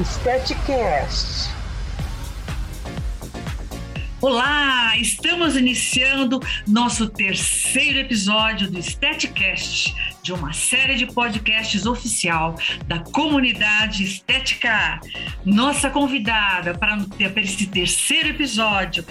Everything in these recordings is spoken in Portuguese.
Estetecast. Olá, estamos iniciando nosso terceiro episódio do Estetecast, de uma série de podcasts oficial da comunidade estética. Nossa convidada para esse terceiro episódio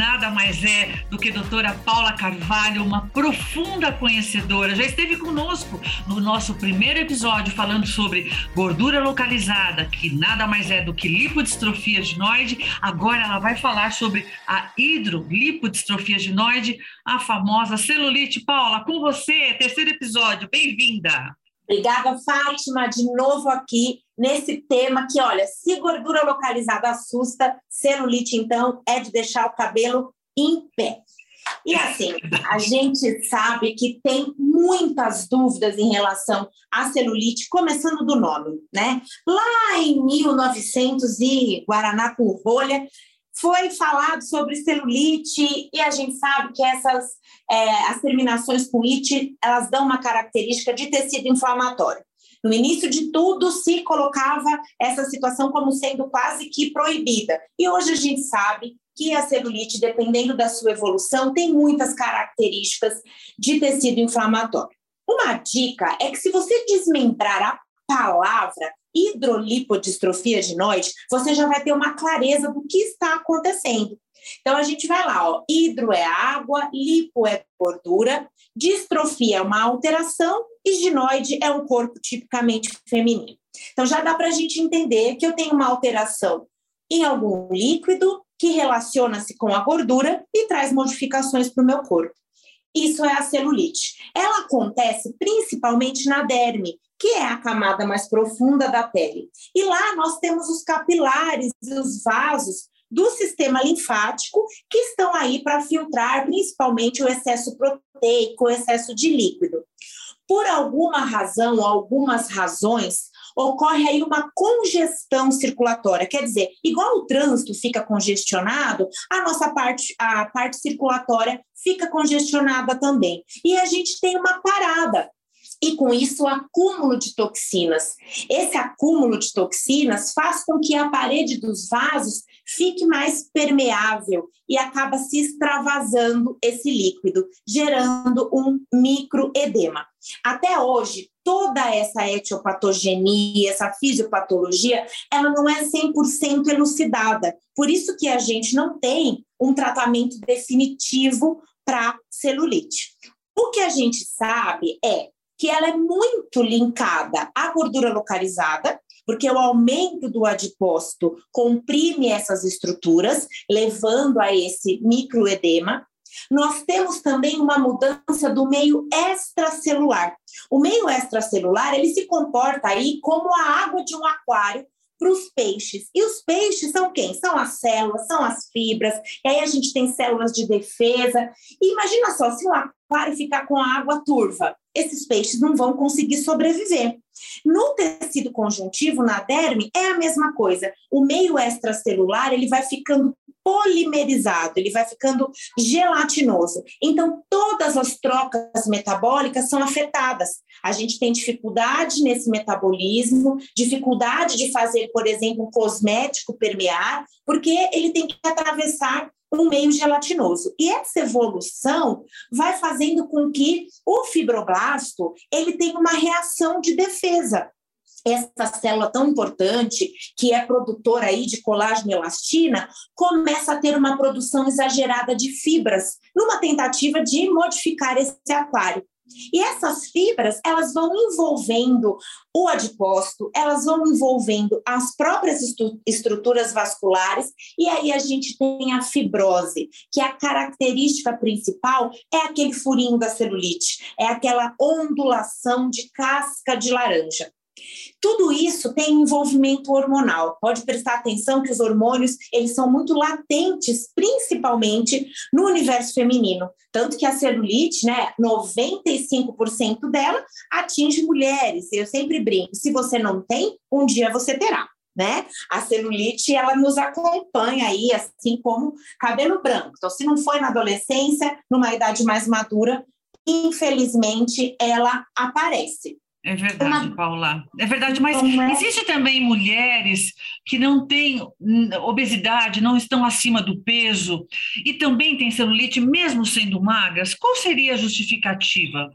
nada mais é do que doutora Paula Carvalho, uma profunda conhecedora. Já esteve conosco no nosso primeiro episódio falando sobre gordura localizada, que nada mais é do que lipodistrofia ginoide. Agora ela vai falar sobre a hidrolipodistrofia ginoide, a famosa celulite. Paula, com você, terceiro episódio. Bem-vinda. Obrigada, Fátima, de novo aqui nesse tema que, olha, se gordura localizada assusta, celulite, então, é de deixar o cabelo em pé. E assim, a gente sabe que tem muitas dúvidas em relação à celulite, começando do nome, né? Lá em 1900 e Guaraná com rolha, foi falado sobre celulite e a gente sabe que essas é, as terminações com it elas dão uma característica de tecido inflamatório. No início de tudo se colocava essa situação como sendo quase que proibida e hoje a gente sabe que a celulite, dependendo da sua evolução, tem muitas características de tecido inflamatório. Uma dica é que se você desmembrar a palavra hidrolipodistrofia ginoide, você já vai ter uma clareza do que está acontecendo. Então a gente vai lá, ó, hidro é água, lipo é gordura, distrofia é uma alteração e ginoide é um corpo tipicamente feminino. Então já dá para a gente entender que eu tenho uma alteração em algum líquido que relaciona-se com a gordura e traz modificações para o meu corpo. Isso é a celulite. Ela acontece principalmente na derme, que é a camada mais profunda da pele. E lá nós temos os capilares e os vasos do sistema linfático que estão aí para filtrar principalmente o excesso proteico, o excesso de líquido. Por alguma razão, algumas razões, ocorre aí uma congestão circulatória. Quer dizer, igual o trânsito fica congestionado, a nossa parte, a parte circulatória fica congestionada também. E a gente tem uma parada e com isso o acúmulo de toxinas. Esse acúmulo de toxinas faz com que a parede dos vasos fique mais permeável e acaba se extravasando esse líquido, gerando um microedema. Até hoje, toda essa etiopatogenia, essa fisiopatologia, ela não é 100% elucidada. Por isso que a gente não tem um tratamento definitivo para celulite. O que a gente sabe é que ela é muito linkada à gordura localizada, porque o aumento do adipócito comprime essas estruturas, levando a esse microedema. Nós temos também uma mudança do meio extracelular. O meio extracelular, ele se comporta aí como a água de um aquário para os peixes. E os peixes são quem? São as células, são as fibras, e aí a gente tem células de defesa. E imagina só, se um aquário ficar com a água turva, esses peixes não vão conseguir sobreviver. No tecido conjuntivo, na derme, é a mesma coisa. O meio extracelular ele vai ficando polimerizado, ele vai ficando gelatinoso. Então, todas as trocas metabólicas são afetadas. A gente tem dificuldade nesse metabolismo, dificuldade de fazer, por exemplo, um cosmético permear, porque ele tem que atravessar um meio gelatinoso. E essa evolução vai fazendo com que o fibroblasto ele tenha uma reação de defesa. Essa célula tão importante, que é produtora aí de colágeno e elastina, começa a ter uma produção exagerada de fibras, numa tentativa de modificar esse aquário. E essas fibras, elas vão envolvendo o adipócito, elas vão envolvendo as próprias estruturas vasculares, e aí a gente tem a fibrose, que é a característica principal é aquele furinho da celulite, é aquela ondulação de casca de laranja. Tudo isso tem envolvimento hormonal. Pode prestar atenção que os hormônios, eles são muito latentes, principalmente no universo feminino. Tanto que a celulite, né, 95% dela atinge mulheres. Eu sempre brinco, se você não tem, um dia você terá. Né? A celulite ela nos acompanha aí, assim como cabelo branco. Então, se não foi na adolescência, numa idade mais madura, infelizmente ela aparece. É verdade, uma... Paula. É verdade, mas é? existe também mulheres que não têm obesidade, não estão acima do peso e também têm celulite, mesmo sendo magras. Qual seria a justificativa?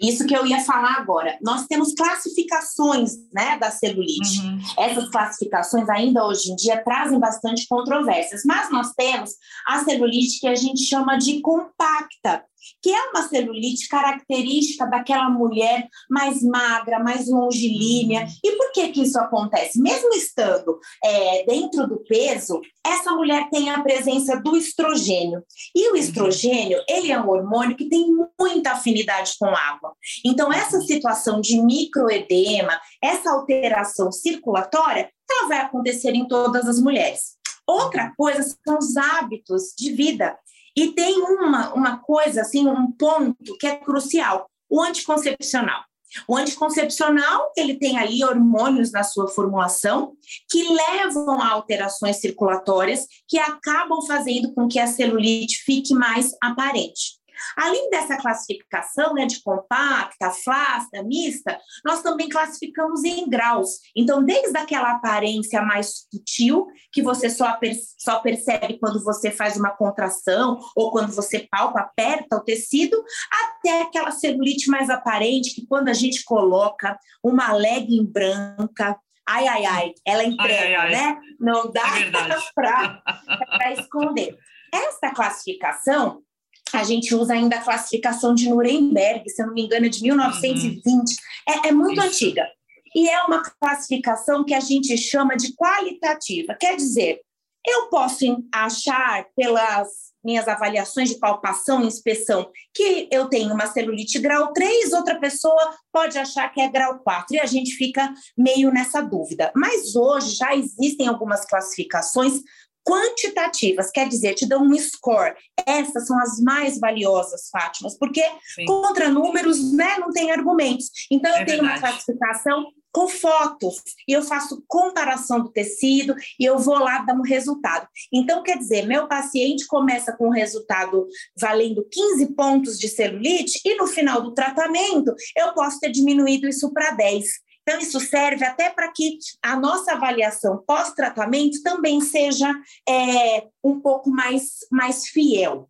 Isso que eu ia falar agora. Nós temos classificações né, da celulite. Uhum. Essas classificações, ainda hoje em dia, trazem bastante controvérsias, mas nós temos a celulite que a gente chama de compacta, que é uma celulite característica daquela mulher mais magra, mais longilínea. Uhum. E por que, que isso acontece? Mesmo estando é, dentro do peso, essa mulher tem a presença do estrogênio. E o uhum. estrogênio, ele é um hormônio que tem muita afinidade com água. Então, essa situação de microedema, essa alteração circulatória, ela vai acontecer em todas as mulheres. Outra coisa são os hábitos de vida. E tem uma, uma coisa, assim, um ponto que é crucial, o anticoncepcional. O anticoncepcional, ele tem ali hormônios na sua formulação que levam a alterações circulatórias que acabam fazendo com que a celulite fique mais aparente. Além dessa classificação né, de compacta, flácida, mista, nós também classificamos em graus. Então, desde aquela aparência mais sutil, que você só, só percebe quando você faz uma contração ou quando você palpa, aperta o tecido, até aquela celulite mais aparente, que quando a gente coloca uma legging branca, ai, ai, ai, ela entrega, ai, ai, né? Não dá é para esconder. Essa classificação a gente usa ainda a classificação de Nuremberg, se eu não me engano, é de 1920. Uhum. É, é, muito Isso. antiga. E é uma classificação que a gente chama de qualitativa. Quer dizer, eu posso achar pelas minhas avaliações de palpação e inspeção que eu tenho uma celulite grau 3, outra pessoa pode achar que é grau 4, e a gente fica meio nessa dúvida. Mas hoje já existem algumas classificações quantitativas, quer dizer, te dão um score. Essas são as mais valiosas, Fátima, porque Sim. contra números né, não tem argumentos. Então, é eu tenho verdade. uma classificação com fotos e eu faço comparação do tecido e eu vou lá dar um resultado. Então, quer dizer, meu paciente começa com um resultado valendo 15 pontos de celulite e no final do tratamento eu posso ter diminuído isso para 10. Então, isso serve até para que a nossa avaliação pós-tratamento também seja é, um pouco mais, mais fiel.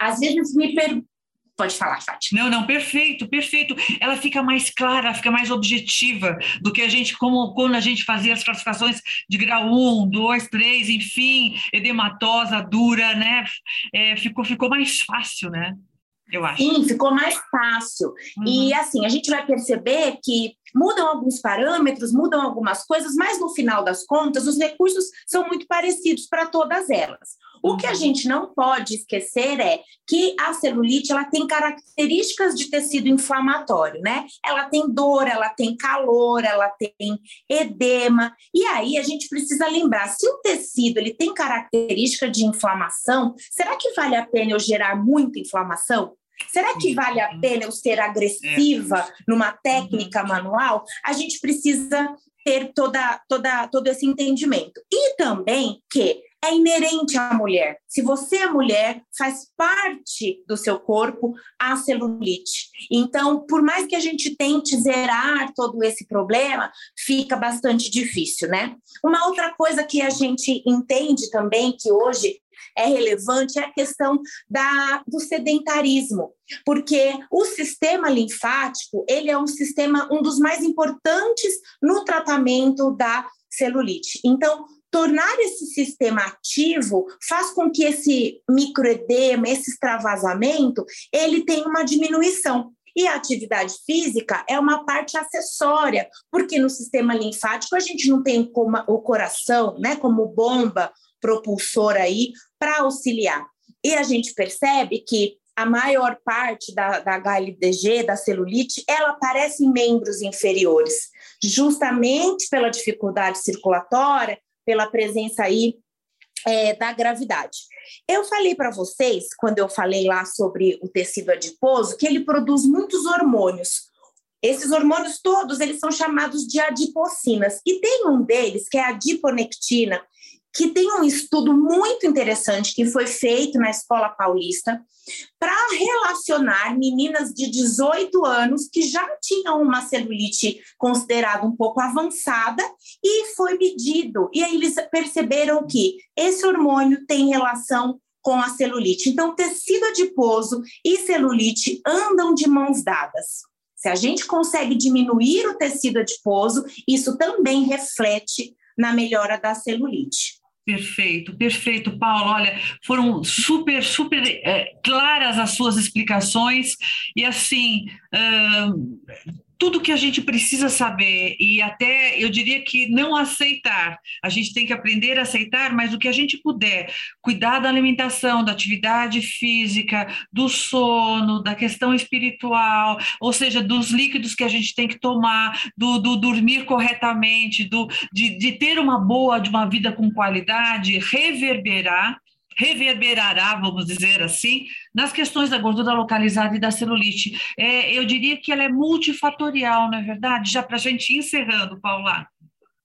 Às vezes me perguntam. Pode falar, Fátima. Não, não, perfeito, perfeito. Ela fica mais clara, fica mais objetiva do que a gente, como quando a gente fazia as classificações de grau 1, 2, 3, enfim, edematosa, dura, né? É, ficou, ficou mais fácil, né? Eu acho. Sim, ficou mais fácil. Uhum. E assim, a gente vai perceber que mudam alguns parâmetros, mudam algumas coisas, mas no final das contas, os recursos são muito parecidos para todas elas. O que a gente não pode esquecer é que a celulite ela tem características de tecido inflamatório, né? Ela tem dor, ela tem calor, ela tem edema. E aí a gente precisa lembrar, se o tecido ele tem característica de inflamação, será que vale a pena eu gerar muita inflamação? Será que vale a pena eu ser agressiva numa técnica manual? A gente precisa ter toda, toda, todo esse entendimento. E também que é inerente à mulher. Se você é mulher, faz parte do seu corpo a celulite. Então, por mais que a gente tente zerar todo esse problema, fica bastante difícil, né? Uma outra coisa que a gente entende também que hoje é relevante é a questão da, do sedentarismo, porque o sistema linfático ele é um sistema um dos mais importantes no tratamento da celulite. Então, tornar esse sistema ativo faz com que esse microedema, esse extravasamento, ele tenha uma diminuição. E a atividade física é uma parte acessória, porque no sistema linfático a gente não tem como o coração, né, como bomba propulsor aí para auxiliar. E a gente percebe que a maior parte da, da HLDG, da celulite, ela aparece em membros inferiores, justamente pela dificuldade circulatória, pela presença aí é, da gravidade. Eu falei para vocês, quando eu falei lá sobre o tecido adiposo, que ele produz muitos hormônios. Esses hormônios todos, eles são chamados de adipocinas. E tem um deles, que é a adiponectina, que tem um estudo muito interessante que foi feito na Escola Paulista para relacionar meninas de 18 anos que já tinham uma celulite considerada um pouco avançada e foi medido. E aí eles perceberam que esse hormônio tem relação com a celulite. Então, tecido adiposo e celulite andam de mãos dadas. Se a gente consegue diminuir o tecido adiposo, isso também reflete na melhora da celulite. Perfeito, perfeito, Paulo. Olha, foram super, super é, claras as suas explicações e assim. Uh, tudo que a gente precisa saber e até eu diria que não aceitar. A gente tem que aprender a aceitar, mas o que a gente puder, cuidar da alimentação, da atividade física, do sono, da questão espiritual, ou seja, dos líquidos que a gente tem que tomar, do, do dormir corretamente, do, de, de ter uma boa, de uma vida com qualidade, reverberar reverberará, vamos dizer assim, nas questões da gordura localizada e da celulite. É, eu diria que ela é multifatorial, não é verdade? Já para a gente ir encerrando, Paula.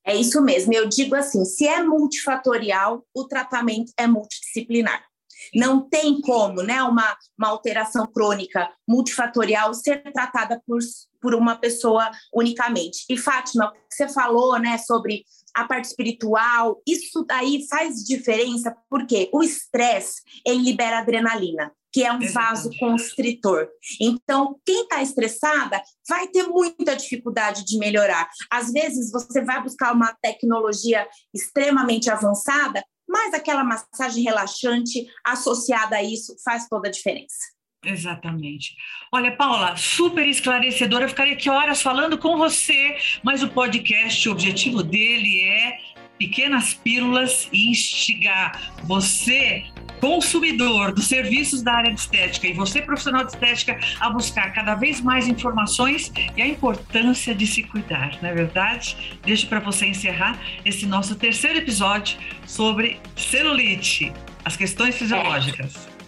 É isso mesmo. Eu digo assim: se é multifatorial, o tratamento é multidisciplinar. Não tem como né, uma, uma alteração crônica multifatorial ser tratada por, por uma pessoa unicamente. E, Fátima, você falou né, sobre a parte espiritual, isso daí faz diferença porque o estresse ele libera adrenalina, que é um vaso constritor. Então, quem está estressada vai ter muita dificuldade de melhorar. Às vezes você vai buscar uma tecnologia extremamente avançada, mas aquela massagem relaxante associada a isso faz toda a diferença. Exatamente. Olha, Paula, super esclarecedora. Eu ficaria aqui horas falando com você, mas o podcast, o objetivo dele é pequenas pílulas e instigar você, consumidor dos serviços da área de estética, e você, profissional de estética, a buscar cada vez mais informações e a importância de se cuidar, não é verdade? Deixo para você encerrar esse nosso terceiro episódio sobre celulite, as questões fisiológicas. É.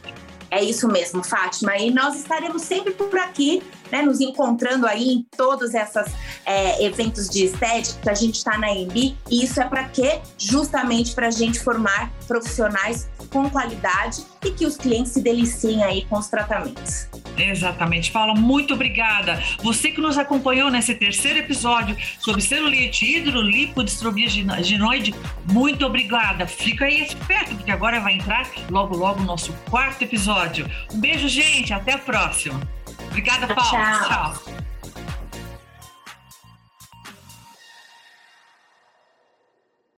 É isso mesmo, Fátima. E nós estaremos sempre por aqui, né, nos encontrando aí em todos esses é, eventos de estética. A gente está na EMB e isso é para quê? Justamente para a gente formar profissionais com qualidade e que os clientes se deliciem aí com os tratamentos. Exatamente. Paula, muito obrigada. Você que nos acompanhou nesse terceiro episódio sobre celulite hidrolipodistrofia ginoide, muito obrigada. Fica aí esperto, porque agora vai entrar logo, logo o nosso quarto episódio. Um beijo, gente. Até a próxima. Obrigada, Paula. Tchau. Tchau.